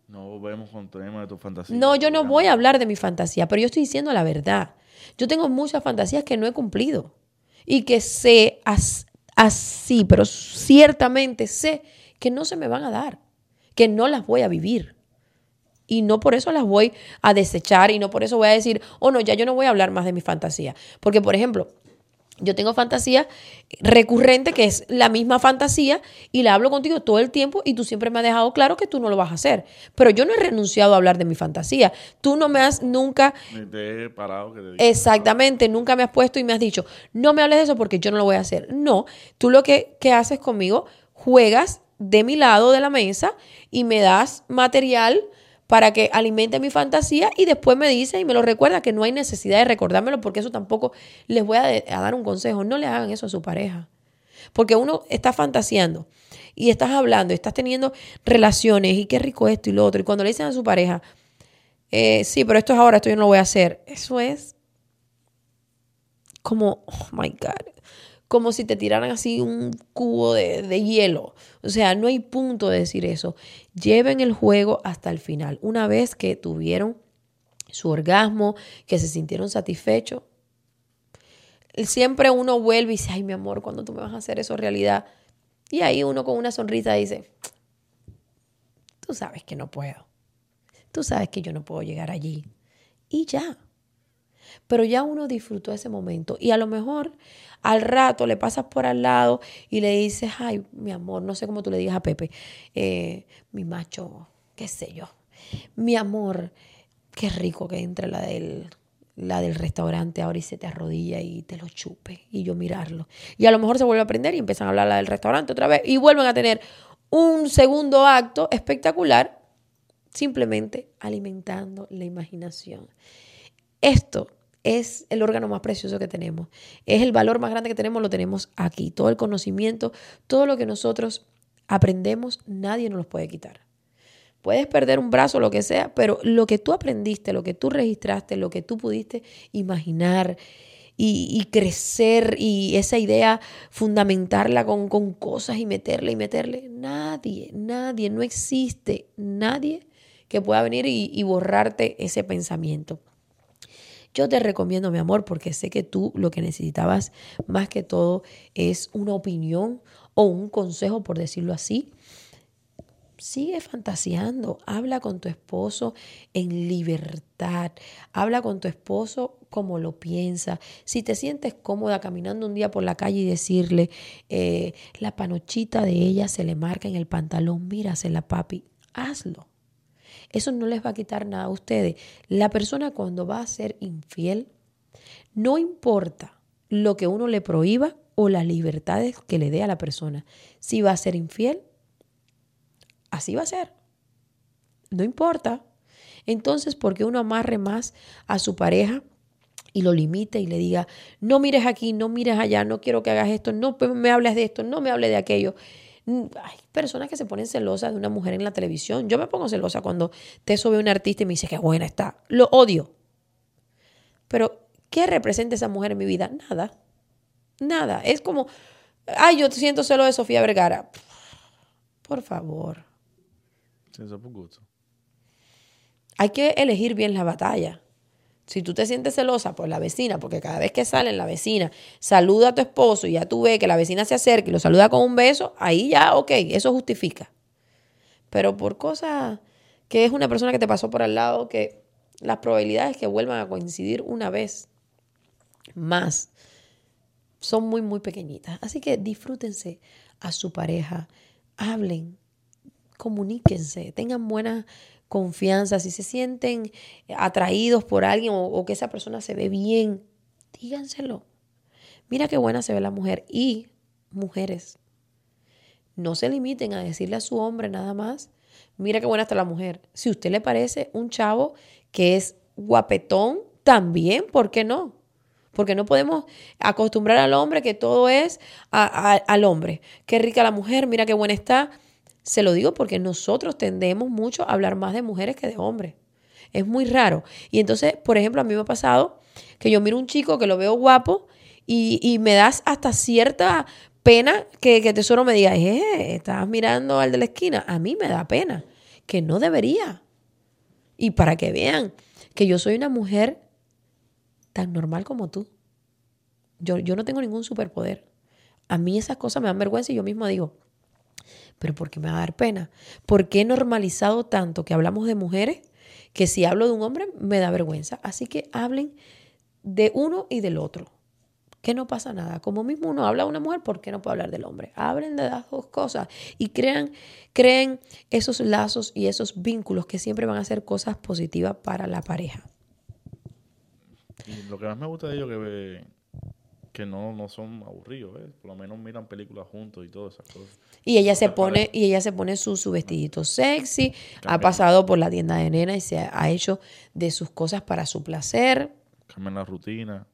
No vemos con tema de tu fantasía. No, yo no voy a hablar de mi fantasía, pero yo estoy diciendo la verdad. Yo tengo muchas fantasías que no he cumplido y que sé así, pero ciertamente sé que no se me van a dar, que no las voy a vivir y no por eso las voy a desechar y no por eso voy a decir, oh no, ya yo no voy a hablar más de mi fantasía. Porque, por ejemplo, Yo tengo fantasía recurrente, que es la misma fantasía, y la hablo contigo todo el tiempo y tú siempre me has dejado claro que tú no lo vas a hacer. Pero yo no he renunciado a hablar de mi fantasía. Tú no me has nunca... Ni te he parado que te diga. Exactamente, nunca me has puesto y me has dicho, no me hables de eso porque yo no lo voy a hacer. No, tú lo que, que haces conmigo, juegas de mi lado de la mesa y me das material para que alimente mi fantasía y después me dice y me lo recuerda que no hay necesidad de recordármelo porque eso tampoco les voy a, dar un consejo. No le hagan eso a su pareja. Porque uno está fantaseando y estás hablando, y estás teniendo relaciones y qué rico esto y lo otro. Y cuando le dicen a su pareja, eh, sí, pero esto es ahora, esto yo no lo voy a hacer. Eso es como, oh my God, como si te tiraran así un cubo de, de hielo. O sea, no hay punto de decir eso. Lleven el juego hasta el final. Una vez que tuvieron su orgasmo, que se sintieron satisfechos, siempre uno vuelve y dice, ay, mi amor, ¿cuándo tú me vas a hacer eso realidad? Y ahí uno con una sonrisa dice, tú sabes que no puedo. Tú sabes que yo no puedo llegar allí. Y ya. Pero ya uno disfrutó ese momento. Y a lo mejor al rato le pasas por al lado y le dices, ay, mi amor, no sé cómo tú le digas a Pepe, eh, mi macho, qué sé yo. Mi amor, qué rico que entre la del, la del restaurante ahora y se te arrodilla y te lo chupe y yo mirarlo. Y a lo mejor se vuelve a aprender y empiezan a hablar la del restaurante otra vez y vuelven a tener un segundo acto espectacular simplemente alimentando la imaginación. Esto es el órgano más precioso que tenemos. Es el valor más grande que tenemos, lo tenemos aquí. Todo el conocimiento, todo lo que nosotros aprendemos, nadie nos los puede quitar. Puedes perder un brazo, lo que sea, pero lo que tú aprendiste, lo que tú registraste, lo que tú pudiste imaginar y, crecer y esa idea fundamentarla con, cosas y meterle y meterle, nadie, nadie, no existe nadie que pueda venir y borrarte ese pensamiento. Yo te recomiendo, mi amor, porque sé que tú lo que necesitabas más que todo es una opinión o un consejo, por decirlo así. Sigue fantaseando, habla con tu esposo en libertad, habla con tu esposo como lo piensa. Si te sientes cómoda caminando un día por la calle y decirle, eh, la panochita de ella se le marca en el pantalón, mírasela papi, hazlo. Eso no les va a quitar nada a ustedes. La persona cuando va a ser infiel, no importa lo que uno le prohíba o las libertades que le dé a la persona. Si va a ser infiel, así va a ser. No importa. Entonces, ¿por qué uno amarre más a su pareja y lo limite y le diga, no mires aquí, no mires allá, no quiero que hagas esto, no me hables de esto, no me hables de aquello? Hay personas que se ponen celosas de una mujer en la televisión. Yo me pongo celosa cuando te sube un artista y me dice que buena está. Lo odio. Pero, ¿qué representa esa mujer en mi vida? Nada. Nada. Es como, ay, yo siento celo de Sofía Vergara. Por favor. Hay que elegir bien la batalla. Si tú te sientes celosa por la vecina, porque cada vez que salen la vecina saluda a tu esposo y ya tú ves que la vecina se acerca y lo saluda con un beso, ahí ya, ok, eso justifica. Pero por cosas que es una persona que te pasó por al lado, que las probabilidades que vuelvan a coincidir una vez más son muy, muy pequeñitas. Así que disfrútense a su pareja, hablen, comuníquense, tengan buena confianza, si se sienten atraídos por alguien o, que esa persona se ve bien, díganselo. Mira qué buena se ve la mujer. Y mujeres, no se limiten a decirle a su hombre nada más, mira qué buena está la mujer. Si usted le parece un chavo que es guapetón, también, ¿por qué no? Porque no podemos acostumbrar al hombre que todo es a, al hombre. Qué rica la mujer, mira qué buena está. Se lo digo porque nosotros tendemos mucho a hablar más de mujeres que de hombres. Es muy raro. Y entonces, por ejemplo, a mí me ha pasado que yo miro un chico que lo veo guapo y, y me das hasta cierta pena que, que Tesoro me diga, eh, mirando al de la esquina. A mí me da pena, que no debería. Y para que vean que yo soy una mujer tan normal como tú. Yo, yo no tengo ningún superpoder. A mí esas cosas me dan vergüenza y yo misma digo, pero ¿por qué me va a dar pena? ¿Por qué he normalizado tanto que hablamos de mujeres que si hablo de un hombre me da vergüenza? Así que hablen de uno y del otro. que no pasa nada. Como mismo uno habla de una mujer, ¿por qué no puede hablar del hombre? Hablen de las dos cosas y crean, creen esos lazos y esos vínculos que siempre van a ser cosas positivas para la pareja. Y lo que más me gusta de ellos que que no, no son aburridos, ¿ves? Por lo menos miran películas juntos y todas esas cosas. Y ella se pone, y ella se pone su, su vestidito sexy, ha pasado por la tienda de nena y se ha, ha hecho de sus cosas para su placer. Cambian la rutina.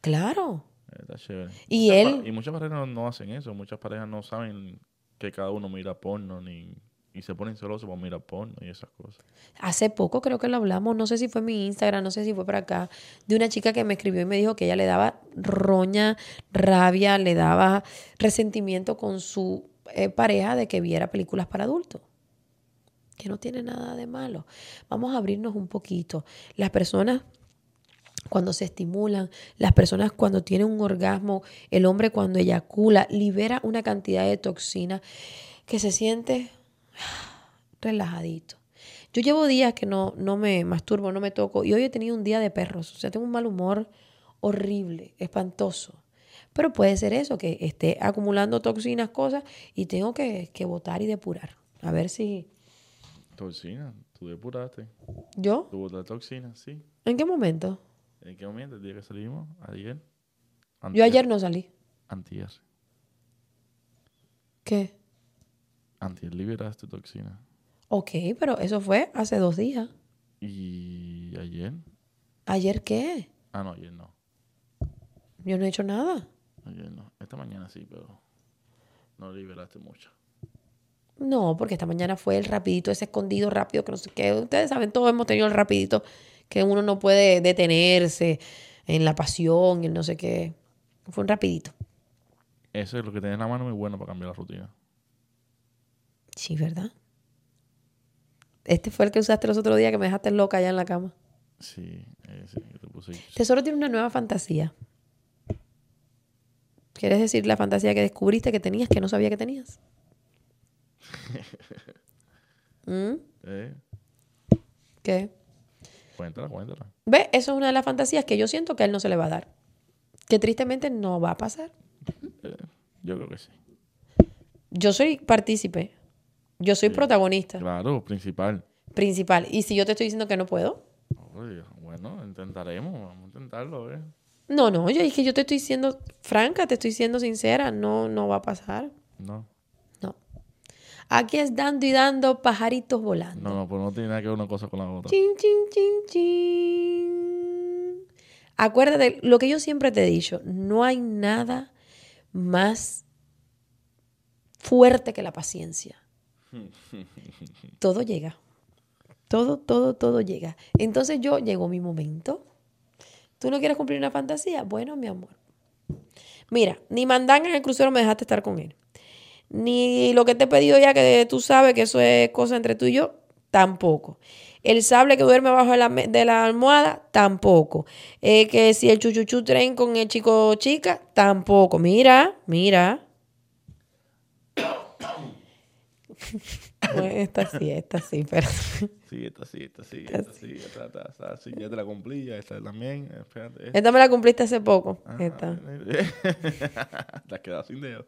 Claro. eh, Está chévere. Y Muchas él- Y muchas parejas no, no hacen eso. Muchas parejas no saben que cada uno mira porno ni y se ponen celosos por mirar porno y esas cosas. Hace poco creo que lo hablamos, no sé si fue mi Instagram, no sé si fue por acá, de una chica que me escribió y me dijo que ella le daba roña, rabia, le daba resentimiento con su eh, pareja de que viera películas para adultos. Que no tiene nada de malo. Vamos a abrirnos un poquito. Las personas cuando se estimulan, las personas cuando tienen un orgasmo, el hombre cuando eyacula, libera una cantidad de toxina que se siente relajadito. Yo llevo días que no, no me masturbo, no me toco, y hoy he tenido un día de perros. O sea, tengo un mal humor horrible, espantoso. Pero puede ser eso, que esté acumulando toxinas, cosas, y tengo que, que botar y depurar. A ver si. Toxina, tú depuraste. ¿Yo? Tú botaste toxina, sí. ¿En qué momento? ¿En qué momento? ¿El día que salimos? ¿Ayer? Yo ayer no salí. Antier. ¿Qué? Antier liberaste toxina. Ok, pero eso fue hace dos días. ¿Y ayer? ¿Ayer qué? Ah, no, ayer no. Yo no he hecho nada. Ayer no. Esta mañana sí, pero no liberaste mucho. No, porque esta mañana fue el rapidito, ese escondido rápido, que no sé qué. Ustedes saben, todos hemos tenido el rapidito, que uno no puede detenerse en la pasión y el no sé qué. Fue un rapidito. Eso es lo que tienes en la mano muy bueno para cambiar la rutina. Sí, ¿verdad? Este fue el que usaste los otros días que me dejaste loca allá en la cama. Sí, ese que te puse. Tesoro tiene una nueva fantasía. ¿Quieres decir la fantasía que descubriste que tenías que no sabía que tenías? <laughs> ¿Mm? Eh, ¿Qué? cuéntala, cuéntala. ¿Ve? Eso es una de las fantasías que yo siento que a él no se le va a dar. Que tristemente no va a pasar. Yo creo que sí. Yo soy partícipe. Yo soy protagonista, Claro, principal. principal. Y si yo te estoy diciendo que no puedo, Oye, bueno, intentaremos, vamos a intentarlo, ¿eh? no, no, yo es que yo te estoy siendo franca, te estoy siendo sincera, no, no va a pasar. No, No. Aquí es dando y dando pajaritos volando. no, no, pues no tiene nada que ver una cosa con la otra. Chin, chin, chin, chin. Acuérdate, lo que yo siempre te he dicho, no hay nada más fuerte que la paciencia. <laughs> Todo llega. Todo, todo, todo llega. Entonces yo llegó mi momento. ¿Tú no quieres cumplir una fantasía? Bueno, mi amor. Mira, ni mandanga en el crucero me dejaste estar con él. Ni lo que te he pedido ya, que tú sabes que eso es cosa entre tú y yo, tampoco. El sable que duerme abajo de la, almohada, tampoco. Eh, que si el chuchuchu tren con el chico chica, tampoco. Mira, mira. <laughs> Bueno, esta sí, esta sí, pero... <laughs> Sí, esta sí, esta sí, esta sí, esta, esta, esta, sí, ya te la cumplí, ya esta también, espérate. esta. Esta me la cumpliste hace poco. Ajá, Esta. <laughs> te has quedado sin dedos.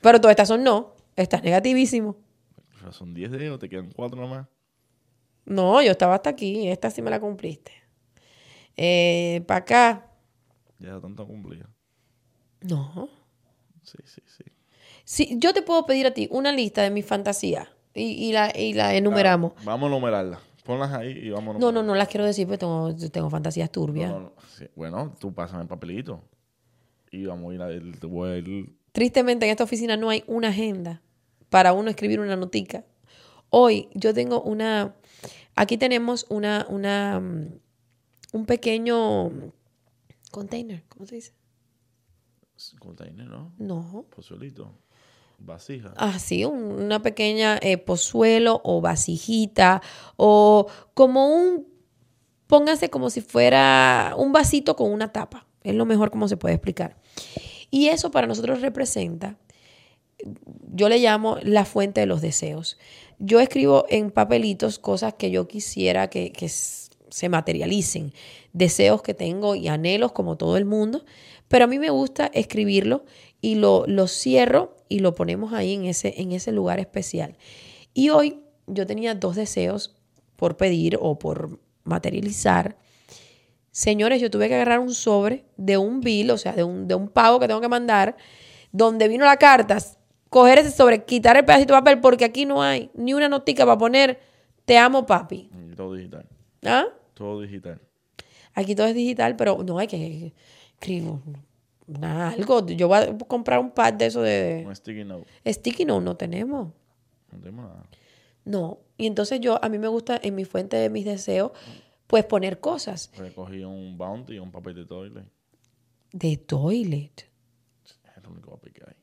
Pero todas estas son no. Estás negativísimo. O sea, son 10 dedos, te quedan 4 nomás. No, yo estaba hasta aquí. Esta sí me la cumpliste. Eh, para acá. Ya tanto cumplido. No. Sí, sí, sí. Si yo te puedo pedir a ti una lista de mis fantasías y, y la, y la enumeramos. Vamos a numerarlas. Ponlas ahí y vamos a No, no, no las quiero decir porque tengo, tengo fantasías turbias. No, no, no. Sí, Bueno, tú pásame el papelito. Y vamos a ir a voy ir. Tristemente en esta oficina no hay una agenda para uno escribir una notica. Hoy yo tengo una, aquí tenemos una, una, mm, un pequeño container, ¿cómo se dice? Container, ¿no? No. Pozolito. Vasija. Así, un- una pequeña eh, pozuelo o vasijita o como un, póngase como si fuera un vasito con una tapa. Es lo mejor como se puede explicar. Y eso para nosotros representa, yo le llamo la fuente de los deseos. Yo escribo en papelitos cosas que yo quisiera que, que se materialicen. Deseos que tengo y anhelos como todo el mundo, pero a mí me gusta escribirlo y lo, lo cierro y lo ponemos ahí en ese, en ese lugar especial. Y hoy yo tenía dos deseos por pedir o por materializar. Señores, yo tuve que agarrar un sobre de un bill, o sea, de un, de un pago que tengo que mandar, donde vino la carta, coger ese sobre, quitar el pedacito de papel, porque aquí no hay ni una notica para poner te amo, papi. Todo digital. ¿Ah? Todo digital. Aquí todo es digital, pero no hay que escribir nada, algo. Yo voy a comprar un pad de eso de. Un sticky note. Sticky note no tenemos. No tenemos nada. No. Y entonces yo, a mí me gusta en mi fuente de mis deseos, pues poner cosas. Recogí un bounty y un papel de toilet. De toilet. Es el único papel que hay.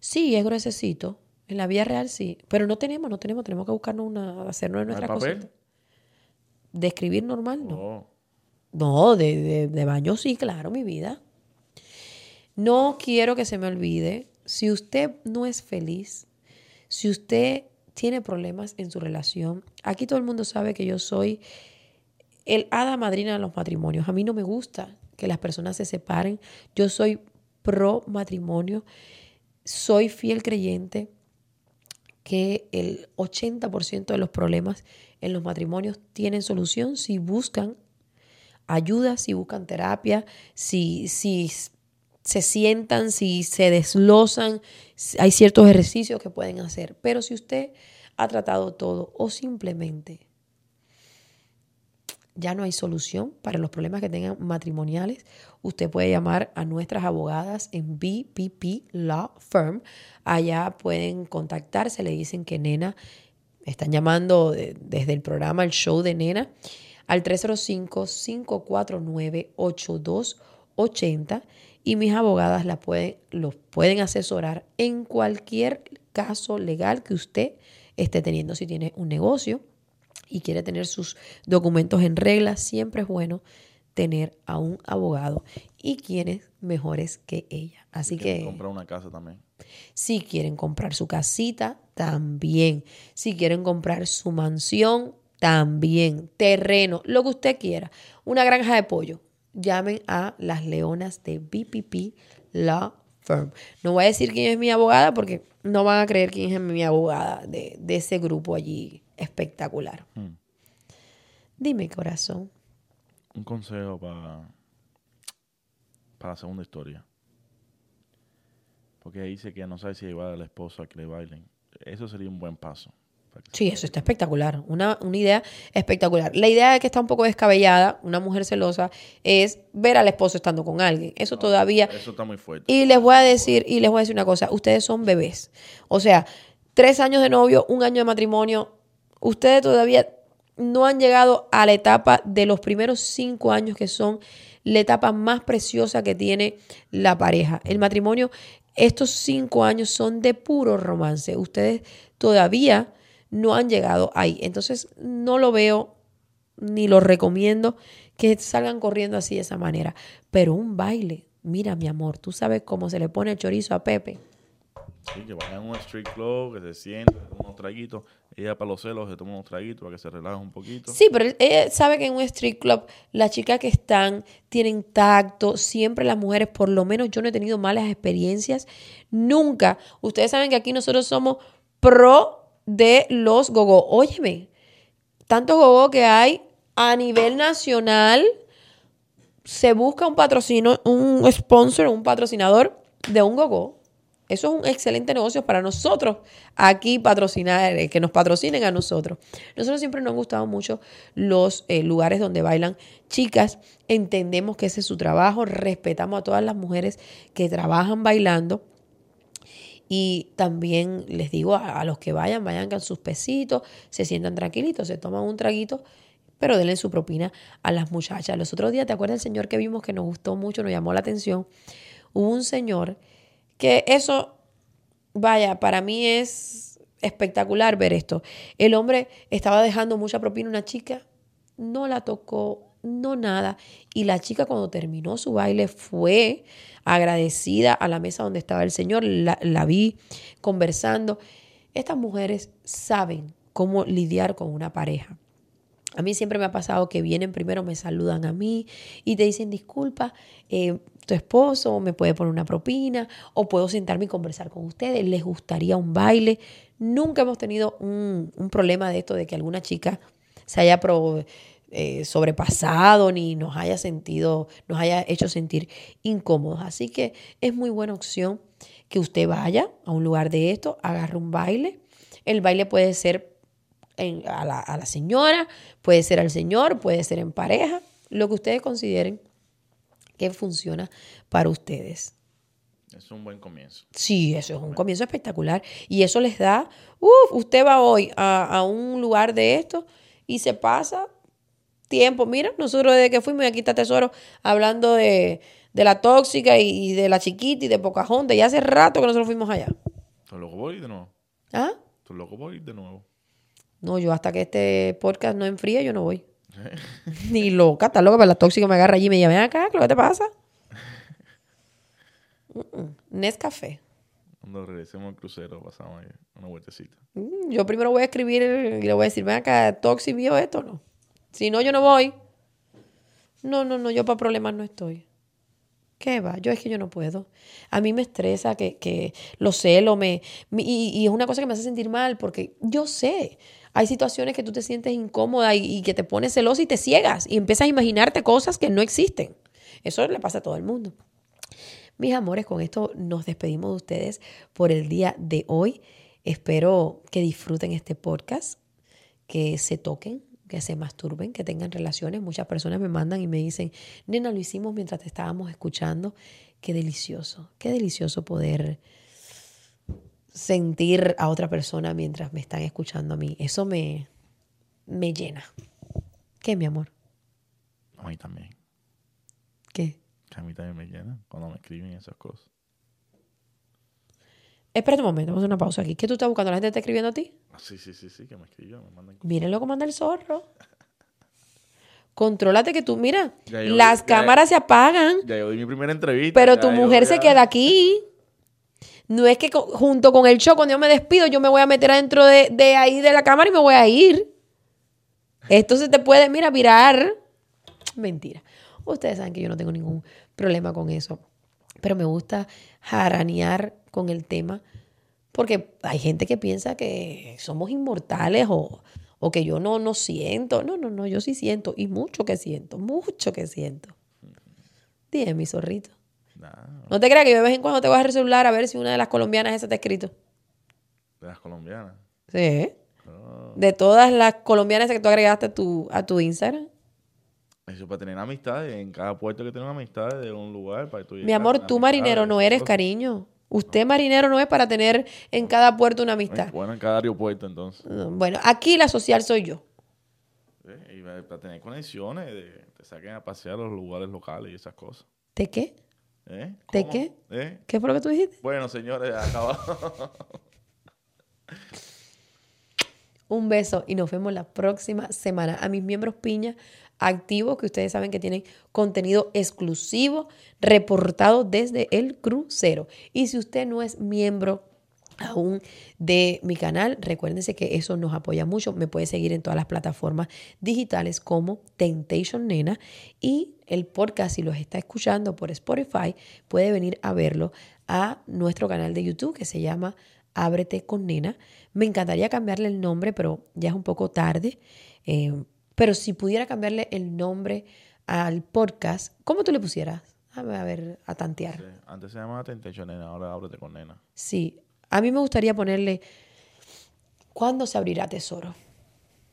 Sí, es gruesecito. En la vida real sí. Pero no tenemos, no tenemos. Tenemos que buscarnos una, hacernos ¿No hay nuestra papel? cosita. De escribir normal, no. Oh, No, de, de, de baño sí, claro, mi vida. No quiero que se me olvide, si usted no es feliz, si usted tiene problemas en su relación, aquí todo el mundo sabe que yo soy el hada madrina de los matrimonios. A mí no me gusta que las personas se separen. Yo soy pro matrimonio. Soy fiel creyente que el 80% de los problemas en los matrimonios tienen solución si buscan ayuda, si buscan terapia, si, si se sientan, si se deslosan, hay ciertos ejercicios que pueden hacer. Pero si usted ha tratado todo o simplemente ya no hay solución para los problemas que tengan matrimoniales, usted puede llamar a nuestras abogadas en BPP Law Firm. Allá pueden contactarse, le dicen que Nena, están llamando de- desde el programa, el show de Nena, al 305-549-8280 y mis abogadas la pueden, los pueden asesorar en cualquier caso legal que usted esté teniendo. Si tiene un negocio, y quiere tener sus documentos en regla, siempre es bueno tener a un abogado y quienes mejores que ella. Así quieren que comprar una casa también. si quieren comprar su casita, también. Si quieren comprar su mansión, también. Terreno, lo que usted quiera. Una granja de pollo. Llamen a las leonas de BPP Law Firm. No voy a decir quién es mi abogada porque no van a creer quién es mi abogada de, de ese grupo allí espectacular. Hmm. Dime, corazón. Un consejo para, para la segunda historia. Porque dice que no sabe si llevar a la esposa a que le bailen. Eso sería un buen paso. Sí, eso está espectacular. Una, una idea espectacular. La idea que está un poco descabellada, una mujer celosa, es ver al esposo estando con alguien. Eso todavía. Eso está muy fuerte. Y les voy a decir, y les voy a decir una cosa, ustedes son bebés. O sea, tres años de novio, un año de matrimonio, ustedes todavía no han llegado a la etapa de los primeros cinco años que son la etapa más preciosa que tiene la pareja. El matrimonio, estos cinco años son de puro romance. Ustedes todavía no han llegado ahí. Entonces, no lo veo ni lo recomiendo que salgan corriendo así de esa manera. Pero un baile, mira mi amor, tú sabes cómo se le pone el chorizo a Pepe. Sí, que vayan a un street club, que se sienten, unos traguitos. Ella para los celos se toma unos traguitos para que se relaje un poquito. Sí, pero ella sabe que en un street club las chicas que están tienen tacto, siempre las mujeres, por lo menos yo no he tenido malas experiencias, nunca. Ustedes saben que aquí nosotros somos pro de los gogo. Óyeme, tantos gogo que hay a nivel nacional, se busca un patrocino, un sponsor, un patrocinador de un gogo. Eso es un excelente negocio para nosotros aquí patrocinar, eh, que nos patrocinen a nosotros. Nosotros siempre nos han gustado mucho los eh, lugares donde bailan chicas. Entendemos que ese es su trabajo, respetamos a todas las mujeres que trabajan bailando. Y también les digo a, los que vayan, vayan con sus pesitos, se sientan tranquilitos, se toman un traguito, pero denle su propina a las muchachas. Los otros días, ¿te acuerdas del señor que vimos que nos gustó mucho, nos llamó la atención? Hubo un señor que eso, vaya, para mí es espectacular ver esto. El hombre estaba dejando mucha propina a una chica, no la tocó, no nada. Y la chica cuando terminó su baile fue agradecida a la mesa donde estaba el señor, la, la vi conversando. Estas mujeres saben cómo lidiar con una pareja. A mí siempre me ha pasado que vienen primero, me saludan a mí y te dicen, disculpa, eh, tu esposo me puede poner una propina o puedo sentarme y conversar con ustedes, les gustaría un baile. Nunca hemos tenido un, un problema de esto, de que alguna chica se haya pro- eh, sobrepasado ni nos haya sentido, nos haya hecho sentir incómodos. Así que es muy buena opción que usted vaya a un lugar de esto, agarre un baile. El baile puede ser en- a, la, a la señora, puede ser al señor, puede ser en pareja, lo que ustedes consideren que funciona para ustedes. Es un buen comienzo. Sí, eso es un comienzo espectacular. Y eso les da, uff, usted va hoy a, a un lugar de esto y se pasa tiempo. Mira, nosotros desde que fuimos aquí está Tesoro hablando de, de la tóxica y, y de la chiquita y de Pocahontas. Y hace rato que nosotros fuimos allá. ¿Tú loco ir de nuevo? ¿Ah? ¿Tú loco ir de nuevo? No, yo hasta que este podcast no enfríe, yo no voy. <laughs> Ni loca, está loca, pero la tóxica me agarra allí y me ven acá, ¿qué te pasa? <laughs> Mm, mm. Nescafé. Cuando regresemos al crucero pasamos ahí una vueltecita. Mm, Yo primero voy a escribir y le voy a decir, ven acá, Toxi vio esto o no. Si no, yo no voy. No, no, no, yo para problemas no estoy. ¿Qué va? Yo es que yo no puedo. A mí me estresa que, que los celos me, me- y, y es una cosa que me hace sentir mal porque yo sé, hay situaciones que tú te sientes incómoda y, y que te pones celosa y te ciegas y empiezas a imaginarte cosas que no existen. Eso le pasa a todo el mundo. Mis amores, con esto nos despedimos de ustedes por el día de hoy. Espero que disfruten este podcast, que se toquen, que se masturben, que tengan relaciones. Muchas personas me mandan y me dicen, nena, lo hicimos mientras te estábamos escuchando. Qué delicioso, qué delicioso poder sentir a otra persona mientras me están escuchando a mí. Eso me, me llena. ¿Qué, mi amor? A mí también. ¿Qué? Que a mí también me llena cuando me escriben esas cosas. Espera un momento, vamos a hacer una pausa aquí. ¿Qué tú estás buscando? ¿La gente está escribiendo a ti? Ah, sí, sí, sí, sí, que me escriben, me mandan. Miren lo que manda el zorro. Contrólate que tú, mira, yo- las ya- cámaras se apagan, Ya yo di mi primera entrevista. pero ya tu yo mujer se queda aquí. No es que junto con el show, cuando yo me despido, yo me voy a meter adentro de, de ahí de la cámara y me voy a ir. Esto se te puede, mira, virar. Mentira. Ustedes saben que yo no tengo ningún problema con eso. Pero me gusta jaranear con el tema porque hay gente que piensa que somos inmortales o, o que yo no, no siento. No, no, no, yo sí siento y mucho que siento, mucho que siento. Dime, mi zorrito. Nah, No te creas que yo de vez en cuando te voy a el celular a ver si una de las colombianas esas te ha escrito. de las colombianas. Sí. Oh, De todas las colombianas que tú agregaste a tu, a tu Instagram. Eso para tener amistades. En cada puerto que tener amistades de un lugar para que tú Mi amor, tú marinero no eres, cariño. Usted marinero no es para tener en cada puerto una amistad. Bueno, en cada aeropuerto entonces. Bueno, aquí la social soy yo. Eh, Y para tener conexiones, de, te saquen a pasear a los lugares locales y esas cosas. ¿De qué? ¿Eh? ¿De qué? ¿Eh? ¿Qué fue lo que tú dijiste? Bueno, señores, acabamos. Un beso y nos vemos la próxima semana. A mis miembros piña activos, que ustedes saben que tienen contenido exclusivo reportado desde el crucero. Y si usted no es miembro aún de mi canal, recuérdense que eso nos apoya mucho. Me puede seguir en todas las plataformas digitales como Temptation Nena y el podcast, si los está escuchando por Spotify, puede venir a verlo a nuestro canal de YouTube que se llama Ábrete con Nena. Me encantaría cambiarle el nombre, pero ya es un poco tarde. Eh, pero si pudiera cambiarle el nombre al podcast, ¿cómo tú le pusieras? A ver, a ver, a tantear. Sí, Antes se llamaba Temptation Nena, ahora ábrete con nena. Sí, a mí me gustaría ponerle, ¿cuándo se abrirá tesoro?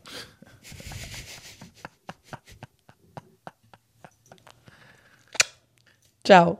<laughs> Chao.